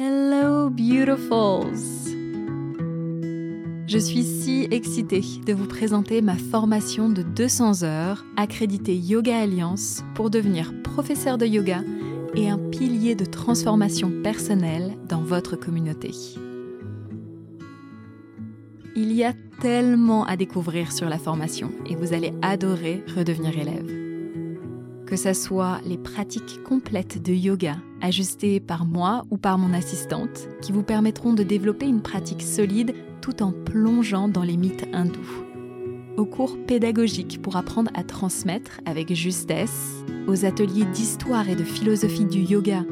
Hello beautifuls Je suis si excitée de vous présenter ma formation de 200 heures accréditée Yoga Alliance pour devenir professeur de yoga et un pilier de transformation personnelle dans votre communauté. Il y a tellement à découvrir sur la formation et vous allez adorer redevenir élève. Que ce soit les pratiques complètes de yoga ajustées par moi ou par mon assistante qui vous permettront de développer une pratique solide tout en plongeant dans les mythes hindous. Aux cours pédagogiques pour apprendre à transmettre avec justesse, aux ateliers d'histoire et de philosophie du yoga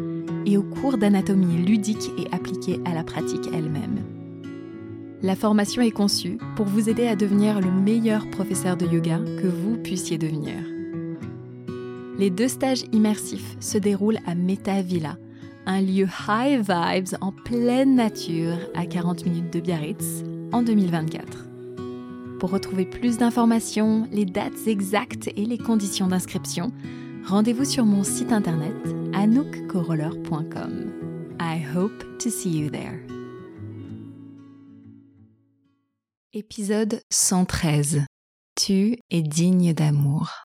et aux cours d'anatomie ludique et appliquée à la pratique elle-même. La formation est conçue pour vous aider à devenir le meilleur professeur de yoga que vous puissiez devenir. Les deux stages immersifs se déroulent à Meta Villa, un lieu high vibes en pleine nature à 40 minutes de Biarritz en 2024. Pour retrouver plus d'informations, les dates exactes et les conditions d'inscription, rendez-vous sur mon site internet anoukcoroller.com. I hope to see you there. Épisode 113. Tu es digne d'amour.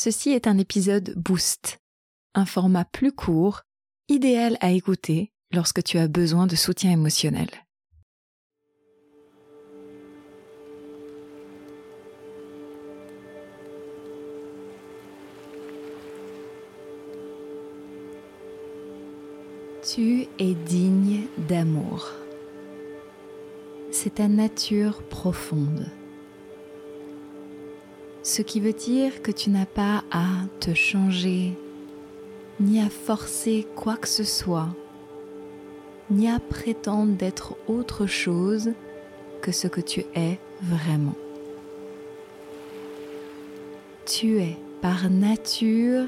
Ceci est un épisode boost, un format plus court, idéal à écouter lorsque tu as besoin de soutien émotionnel. Tu es digne d'amour c'est ta nature profonde. Ce qui veut dire que tu n'as pas à te changer, ni à forcer quoi que ce soit, ni à prétendre d'être autre chose que ce que tu es vraiment. Tu es par nature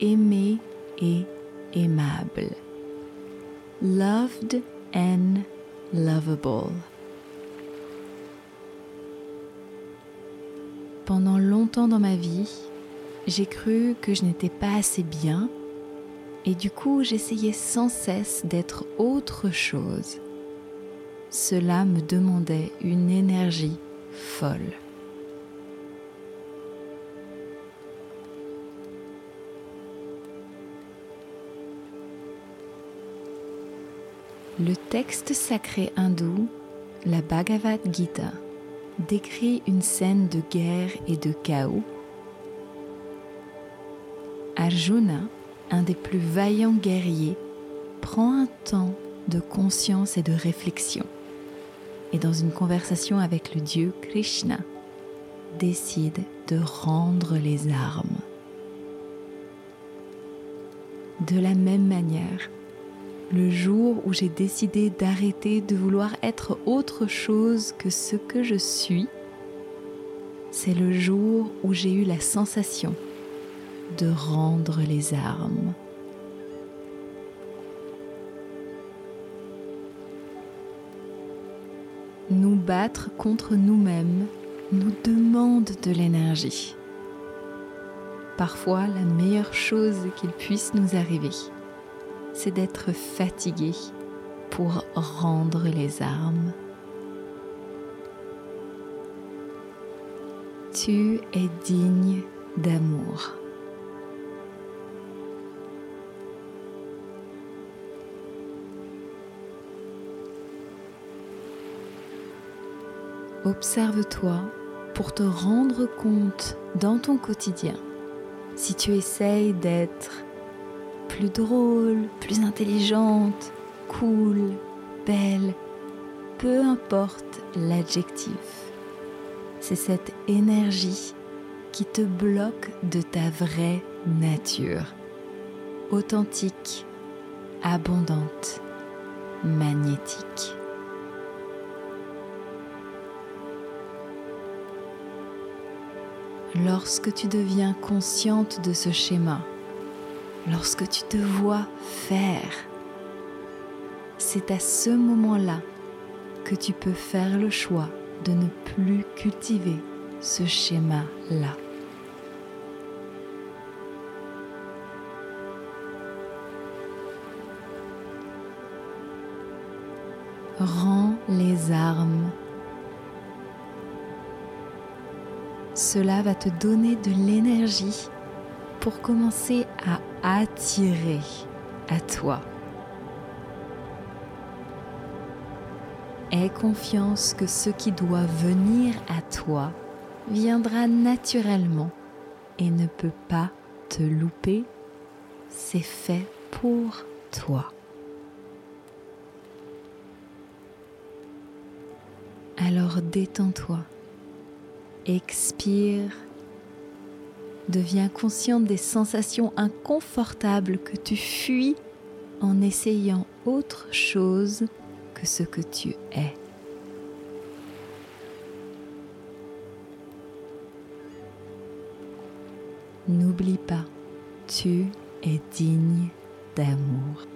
aimé et aimable. Loved and lovable. Pendant longtemps dans ma vie, j'ai cru que je n'étais pas assez bien et du coup j'essayais sans cesse d'être autre chose. Cela me demandait une énergie folle. Le texte sacré hindou, la Bhagavad Gita, décrit une scène de guerre et de chaos. Arjuna, un des plus vaillants guerriers, prend un temps de conscience et de réflexion et dans une conversation avec le dieu Krishna, décide de rendre les armes. De la même manière, le jour où j'ai décidé d'arrêter de vouloir être autre chose que ce que je suis, c'est le jour où j'ai eu la sensation de rendre les armes. Nous battre contre nous-mêmes nous demande de l'énergie. Parfois la meilleure chose qu'il puisse nous arriver c'est d'être fatigué pour rendre les armes. Tu es digne d'amour. Observe-toi pour te rendre compte dans ton quotidien si tu essayes d'être plus drôle, plus intelligente, cool, belle, peu importe l'adjectif. C'est cette énergie qui te bloque de ta vraie nature, authentique, abondante, magnétique. Lorsque tu deviens consciente de ce schéma, lorsque tu te vois faire. C'est à ce moment-là que tu peux faire le choix de ne plus cultiver ce schéma-là. rends les armes. Cela va te donner de l'énergie pour commencer à attirer à toi. Aie confiance que ce qui doit venir à toi viendra naturellement et ne peut pas te louper. C'est fait pour toi. Alors détends-toi, expire, deviens consciente des sensations inconfortables que tu fuis en essayant autre chose que ce que tu es. N'oublie pas, tu es digne d'amour.